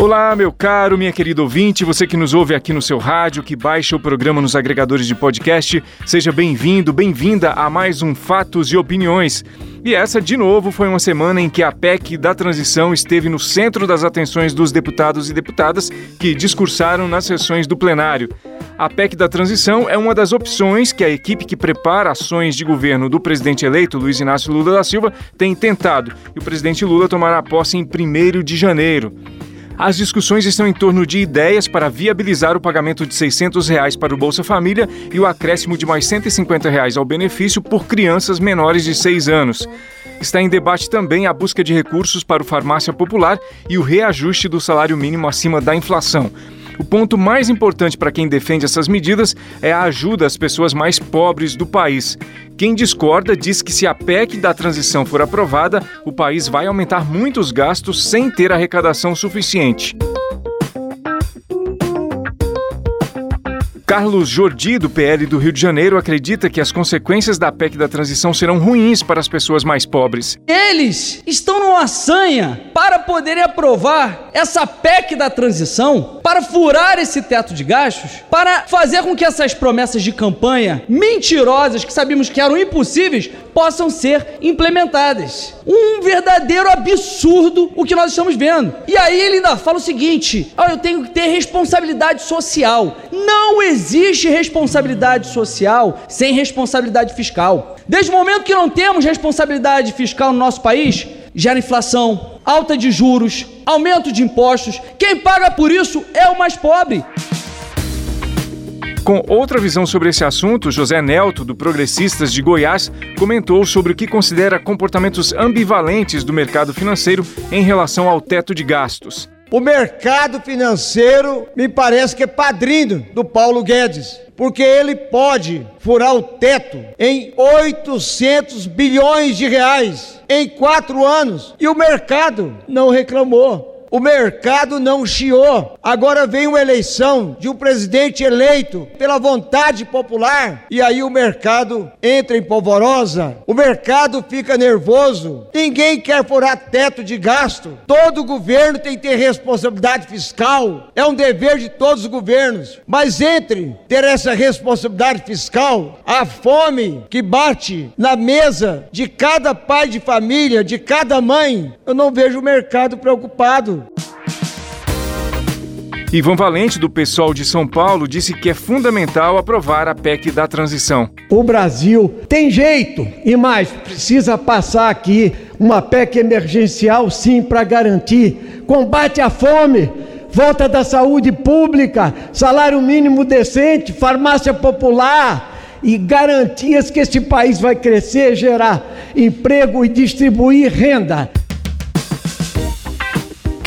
Olá, meu caro, minha querida ouvinte, você que nos ouve aqui no seu rádio, que baixa o programa nos agregadores de podcast, seja bem-vindo, bem-vinda a mais um Fatos e Opiniões. E essa, de novo, foi uma semana em que a PEC da transição esteve no centro das atenções dos deputados e deputadas que discursaram nas sessões do plenário. A PEC da transição é uma das opções que a equipe que prepara ações de governo do presidente eleito, Luiz Inácio Lula da Silva, tem tentado. E o presidente Lula tomará posse em 1 de janeiro. As discussões estão em torno de ideias para viabilizar o pagamento de 600 reais para o Bolsa Família e o acréscimo de mais 150 reais ao benefício por crianças menores de 6 anos. Está em debate também a busca de recursos para o farmácia popular e o reajuste do salário mínimo acima da inflação. O ponto mais importante para quem defende essas medidas é a ajuda às pessoas mais pobres do país. Quem discorda diz que se a PEC da transição for aprovada, o país vai aumentar muitos gastos sem ter arrecadação suficiente. Carlos Jordi, do PL do Rio de Janeiro, acredita que as consequências da PEC da transição serão ruins para as pessoas mais pobres. Eles estão numa sanha para poderem aprovar essa PEC da transição, para furar esse teto de gastos, para fazer com que essas promessas de campanha mentirosas que sabíamos que eram impossíveis possam ser implementadas. Um verdadeiro absurdo o que nós estamos vendo. E aí ele ainda fala o seguinte: oh, eu tenho que ter responsabilidade social. Não existe responsabilidade social sem responsabilidade fiscal. Desde o momento que não temos responsabilidade fiscal no nosso país, gera inflação, alta de juros, aumento de impostos. Quem paga por isso é o mais pobre. Com outra visão sobre esse assunto, José Nelto, do Progressistas de Goiás, comentou sobre o que considera comportamentos ambivalentes do mercado financeiro em relação ao teto de gastos. O mercado financeiro me parece que é padrinho do Paulo Guedes, porque ele pode furar o teto em 800 bilhões de reais em quatro anos e o mercado não reclamou. O mercado não chiou. Agora vem uma eleição de um presidente eleito pela vontade popular e aí o mercado entra em polvorosa. O mercado fica nervoso. Ninguém quer furar teto de gasto. Todo governo tem que ter responsabilidade fiscal. É um dever de todos os governos. Mas entre ter essa responsabilidade fiscal, a fome que bate na mesa de cada pai de família, de cada mãe, eu não vejo o mercado preocupado. Ivan Valente, do pessoal de São Paulo, disse que é fundamental aprovar a PEC da transição. O Brasil tem jeito e mais, precisa passar aqui uma PEC emergencial, sim, para garantir combate à fome, volta da saúde pública, salário mínimo decente, farmácia popular e garantias que este país vai crescer, gerar emprego e distribuir renda.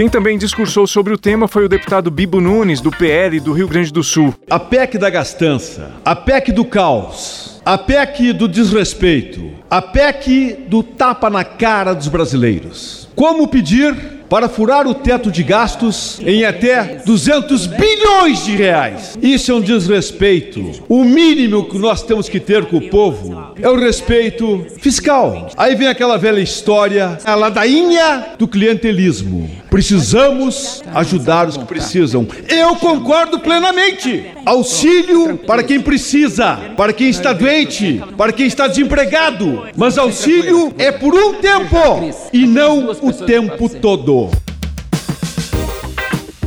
Quem também discursou sobre o tema foi o deputado Bibo Nunes, do PL do Rio Grande do Sul. A PEC da gastança, a PEC do caos, a PEC do desrespeito, a PEC do tapa na cara dos brasileiros. Como pedir para furar o teto de gastos em até 200 bilhões de reais. Isso é um desrespeito. O mínimo que nós temos que ter com o povo é o respeito fiscal. Aí vem aquela velha história, a ladainha do clientelismo. Precisamos ajudar os que precisam. Eu concordo plenamente. Auxílio para quem precisa, para quem está doente, para quem está desempregado. Mas auxílio é por um tempo e não o tempo todo. Show.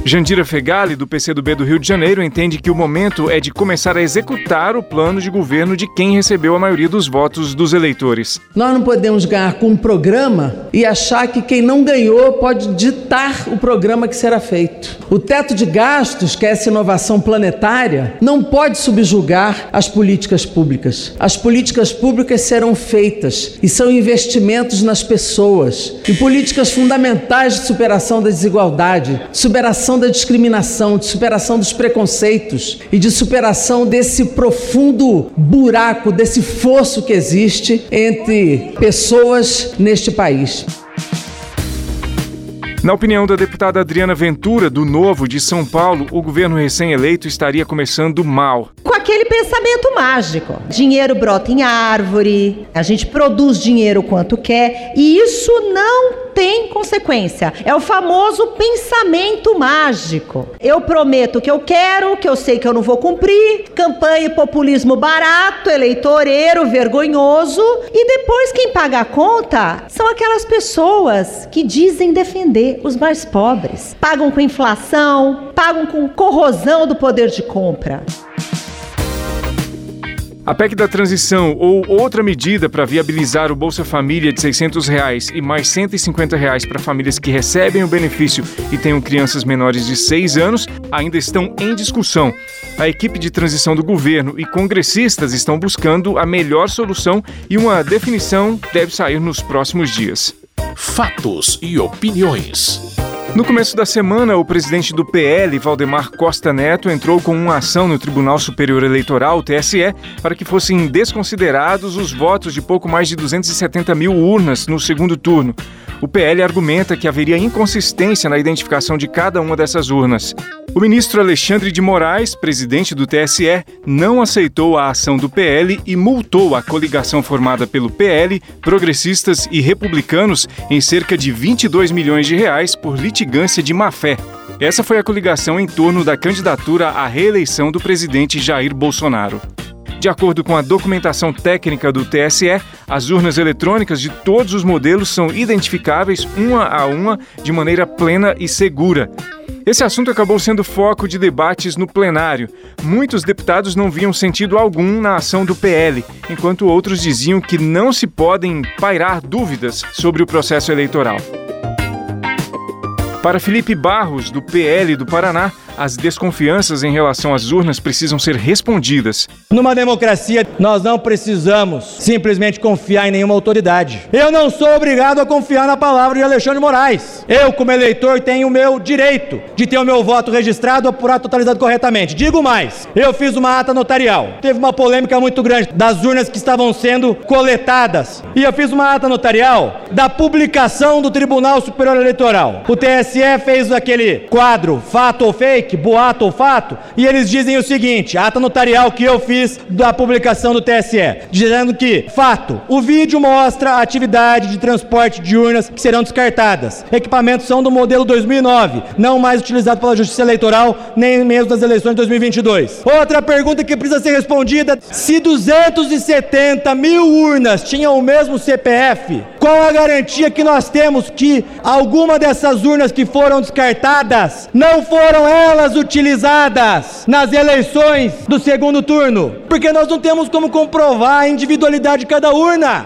Jandira Fegali, do PCdoB do Rio de Janeiro, entende que o momento é de começar a executar o plano de governo de quem recebeu a maioria dos votos dos eleitores. Nós não podemos ganhar com um programa e achar que quem não ganhou pode ditar o programa que será feito. O teto de gastos, que é essa inovação planetária, não pode subjugar as políticas públicas. As políticas públicas serão feitas e são investimentos nas pessoas, em políticas fundamentais de superação da desigualdade, superação superação da discriminação, de superação dos preconceitos e de superação desse profundo buraco, desse fosso que existe entre pessoas neste país. Na opinião da deputada Adriana Ventura, do Novo de São Paulo, o governo recém-eleito estaria começando mal. Aquele pensamento mágico: dinheiro brota em árvore, a gente produz dinheiro quanto quer, e isso não tem consequência. É o famoso pensamento mágico. Eu prometo que eu quero, que eu sei que eu não vou cumprir, campanha e populismo barato, eleitoreiro, vergonhoso, e depois quem paga a conta são aquelas pessoas que dizem defender os mais pobres. Pagam com inflação, pagam com corrosão do poder de compra. A PEC da transição ou outra medida para viabilizar o Bolsa Família de 600 reais e mais 150 reais para famílias que recebem o benefício e tenham crianças menores de 6 anos ainda estão em discussão. A equipe de transição do governo e congressistas estão buscando a melhor solução e uma definição deve sair nos próximos dias. Fatos e opiniões. No começo da semana, o presidente do PL, Valdemar Costa Neto, entrou com uma ação no Tribunal Superior Eleitoral, TSE, para que fossem desconsiderados os votos de pouco mais de 270 mil urnas no segundo turno. O PL argumenta que haveria inconsistência na identificação de cada uma dessas urnas. O ministro Alexandre de Moraes, presidente do TSE, não aceitou a ação do PL e multou a coligação formada pelo PL, progressistas e republicanos em cerca de 22 milhões de reais por litigância de má-fé. Essa foi a coligação em torno da candidatura à reeleição do presidente Jair Bolsonaro. De acordo com a documentação técnica do TSE, as urnas eletrônicas de todos os modelos são identificáveis uma a uma de maneira plena e segura. Esse assunto acabou sendo foco de debates no plenário. Muitos deputados não viam sentido algum na ação do PL, enquanto outros diziam que não se podem pairar dúvidas sobre o processo eleitoral. Para Felipe Barros, do PL do Paraná, as desconfianças em relação às urnas precisam ser respondidas. Numa democracia, nós não precisamos simplesmente confiar em nenhuma autoridade. Eu não sou obrigado a confiar na palavra de Alexandre Moraes. Eu, como eleitor, tenho o meu direito de ter o meu voto registrado, apurado, totalizado corretamente. Digo mais, eu fiz uma ata notarial. Teve uma polêmica muito grande das urnas que estavam sendo coletadas. E eu fiz uma ata notarial da publicação do Tribunal Superior Eleitoral. O TSE fez aquele quadro, fato ou fake, fake, boato ou fato, e eles dizem o seguinte: ata notarial que eu fiz da publicação do TSE, dizendo que, fato, o vídeo mostra a atividade de transporte de urnas que serão descartadas. Equipamentos são do modelo 2009, não mais utilizado pela Justiça Eleitoral, nem mesmo das eleições de 2022. Outra pergunta que precisa ser respondida: se 270 mil urnas tinham o mesmo CPF, qual a garantia que nós temos que alguma dessas urnas que foram descartadas não foram elas? utilizadas nas eleições do segundo turno, porque nós não temos como comprovar a individualidade de cada urna.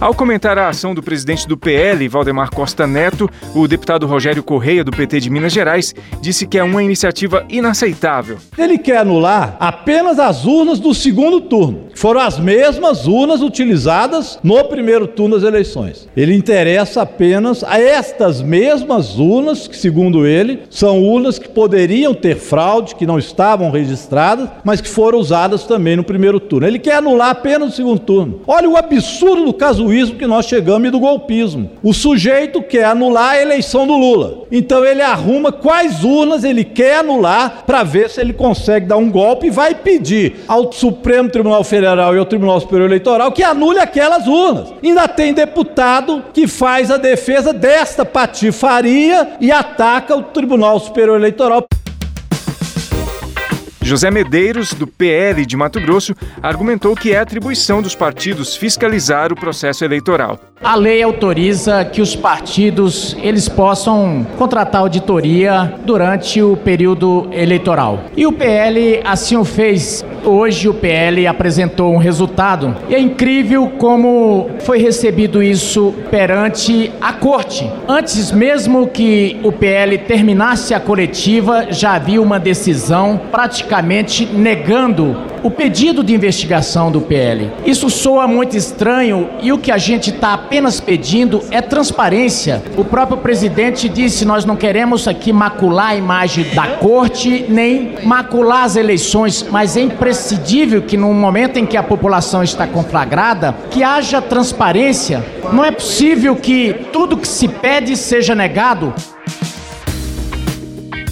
Ao comentar a ação do presidente do PL, Valdemar Costa Neto, o deputado Rogério Correia, do PT de Minas Gerais, disse que é uma iniciativa inaceitável. Ele quer anular apenas as urnas do segundo turno, que foram as mesmas urnas utilizadas no primeiro turno das eleições. Ele interessa apenas a estas mesmas urnas, que, segundo ele, são urnas que poderiam ter fraude, que não estavam registradas, mas que foram usadas também no primeiro turno. Ele quer anular apenas o segundo turno. Olha o absurdo do caso casuísmo que nós chegamos e do golpismo. O sujeito quer anular a eleição do Lula. Então ele arruma quais urnas ele quer anular para ver se ele consegue dar um golpe e vai pedir ao Supremo Tribunal Federal e ao Tribunal Superior Eleitoral que anule aquelas urnas. Ainda tem deputado que faz a defesa desta patifaria e ataca o Tribunal Superior Eleitoral. José Medeiros, do PL de Mato Grosso, argumentou que é atribuição dos partidos fiscalizar o processo eleitoral. A lei autoriza que os partidos eles possam contratar auditoria durante o período eleitoral. E o PL assim o fez. Hoje o PL apresentou um resultado e é incrível como foi recebido isso perante a corte. Antes mesmo que o PL terminasse a coletiva, já havia uma decisão praticamente negando o pedido de investigação do PL. Isso soa muito estranho e o que a gente está apenas pedindo é transparência. O próprio presidente disse: nós não queremos aqui macular a imagem da corte, nem macular as eleições, mas é imprescindível que no momento em que a população está conflagrada, que haja transparência. Não é possível que tudo que se pede seja negado.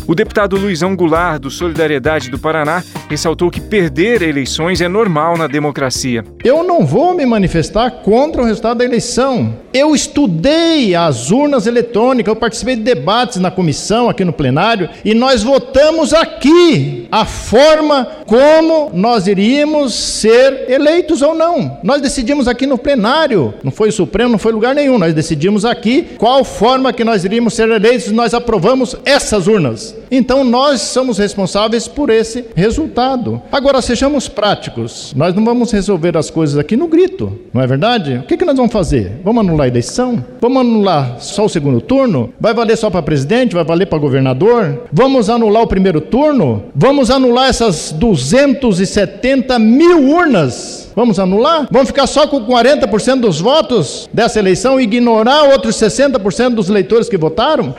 O deputado Luizão Goulart, do Solidariedade do Paraná, ressaltou que perder eleições é normal na democracia. Eu não vou me manifestar contra o resultado da eleição. Eu estudei as urnas eletrônicas, eu participei de debates na comissão, aqui no plenário, e nós votamos aqui a forma como nós iríamos ser eleitos ou não. Nós decidimos aqui no plenário, não foi o Supremo, não foi lugar nenhum, nós decidimos aqui qual forma que nós iríamos ser eleitos, nós aprovamos essas urnas. Então nós somos responsáveis por esse resultado. Agora sejamos práticos. Nós não vamos resolver as coisas aqui no grito, não é verdade? O que, que nós vamos fazer? Vamos anular a eleição? Vamos anular só o segundo turno? Vai valer só para presidente? Vai valer para governador? Vamos anular o primeiro turno? Vamos anular essas 270 mil urnas? Vamos anular? Vamos ficar só com 40% dos votos dessa eleição e ignorar outros 60% dos eleitores que votaram?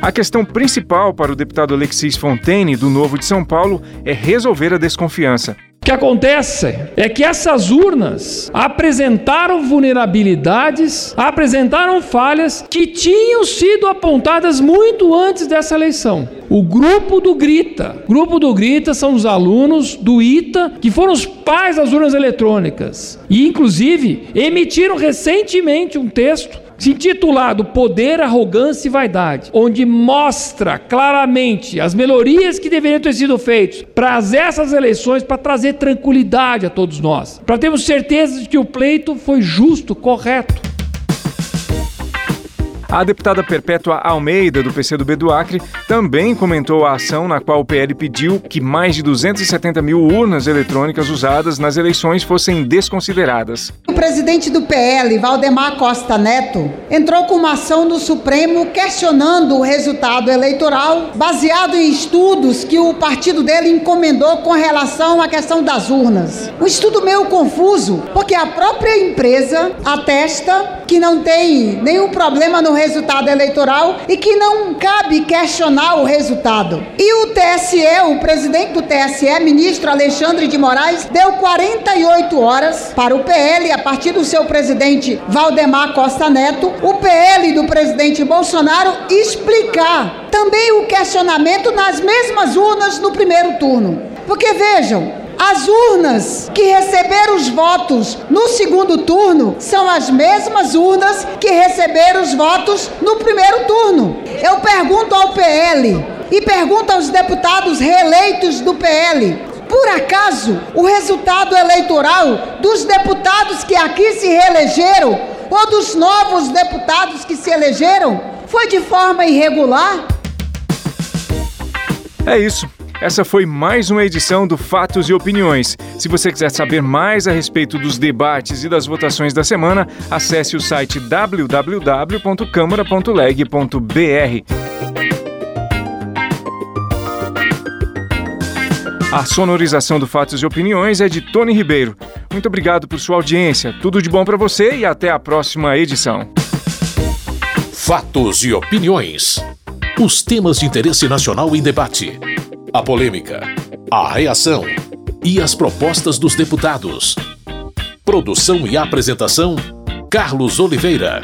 A questão principal para o deputado Alexis Fontaine, do Novo de São Paulo, é resolver a desconfiança. Que acontece é que essas urnas apresentaram vulnerabilidades, apresentaram falhas que tinham sido apontadas muito antes dessa eleição. O grupo do Grita, o grupo do Grita são os alunos do ITA que foram os pais das urnas eletrônicas e, inclusive, emitiram recentemente um texto intitulado Poder, Arrogância e Vaidade, onde mostra claramente as melhorias que deveriam ter sido feitas para essas eleições, para trazer tranquilidade a todos nós, para termos certeza de que o pleito foi justo, correto. A deputada Perpétua Almeida, do PCdoB do Acre, também comentou a ação na qual o PL pediu que mais de 270 mil urnas eletrônicas usadas nas eleições fossem desconsideradas. O presidente do PL, Valdemar Costa Neto, entrou com uma ação no Supremo questionando o resultado eleitoral baseado em estudos que o partido dele encomendou com relação à questão das urnas. Um estudo meio confuso, porque a própria empresa atesta que não tem nenhum problema no resultado eleitoral e que não cabe questionar o resultado. E o TSE, o presidente do TSE, ministro Alexandre de Moraes, deu 48 horas para o PL, a partir do seu presidente Valdemar Costa Neto, o PL do presidente Bolsonaro explicar também o questionamento nas mesmas urnas no primeiro turno. Porque vejam, as urnas que receberam os votos no segundo turno são as mesmas urnas que receberam os votos no primeiro turno. Eu pergunto ao PL e pergunto aos deputados reeleitos do PL: por acaso o resultado eleitoral dos deputados que aqui se reelegeram ou dos novos deputados que se elegeram foi de forma irregular? É isso. Essa foi mais uma edição do Fatos e Opiniões. Se você quiser saber mais a respeito dos debates e das votações da semana, acesse o site www.câmara.leg.br. A sonorização do Fatos e Opiniões é de Tony Ribeiro. Muito obrigado por sua audiência. Tudo de bom para você e até a próxima edição. Fatos e Opiniões. Os temas de interesse nacional em debate a polêmica, a reação e as propostas dos deputados. Produção e apresentação: Carlos Oliveira.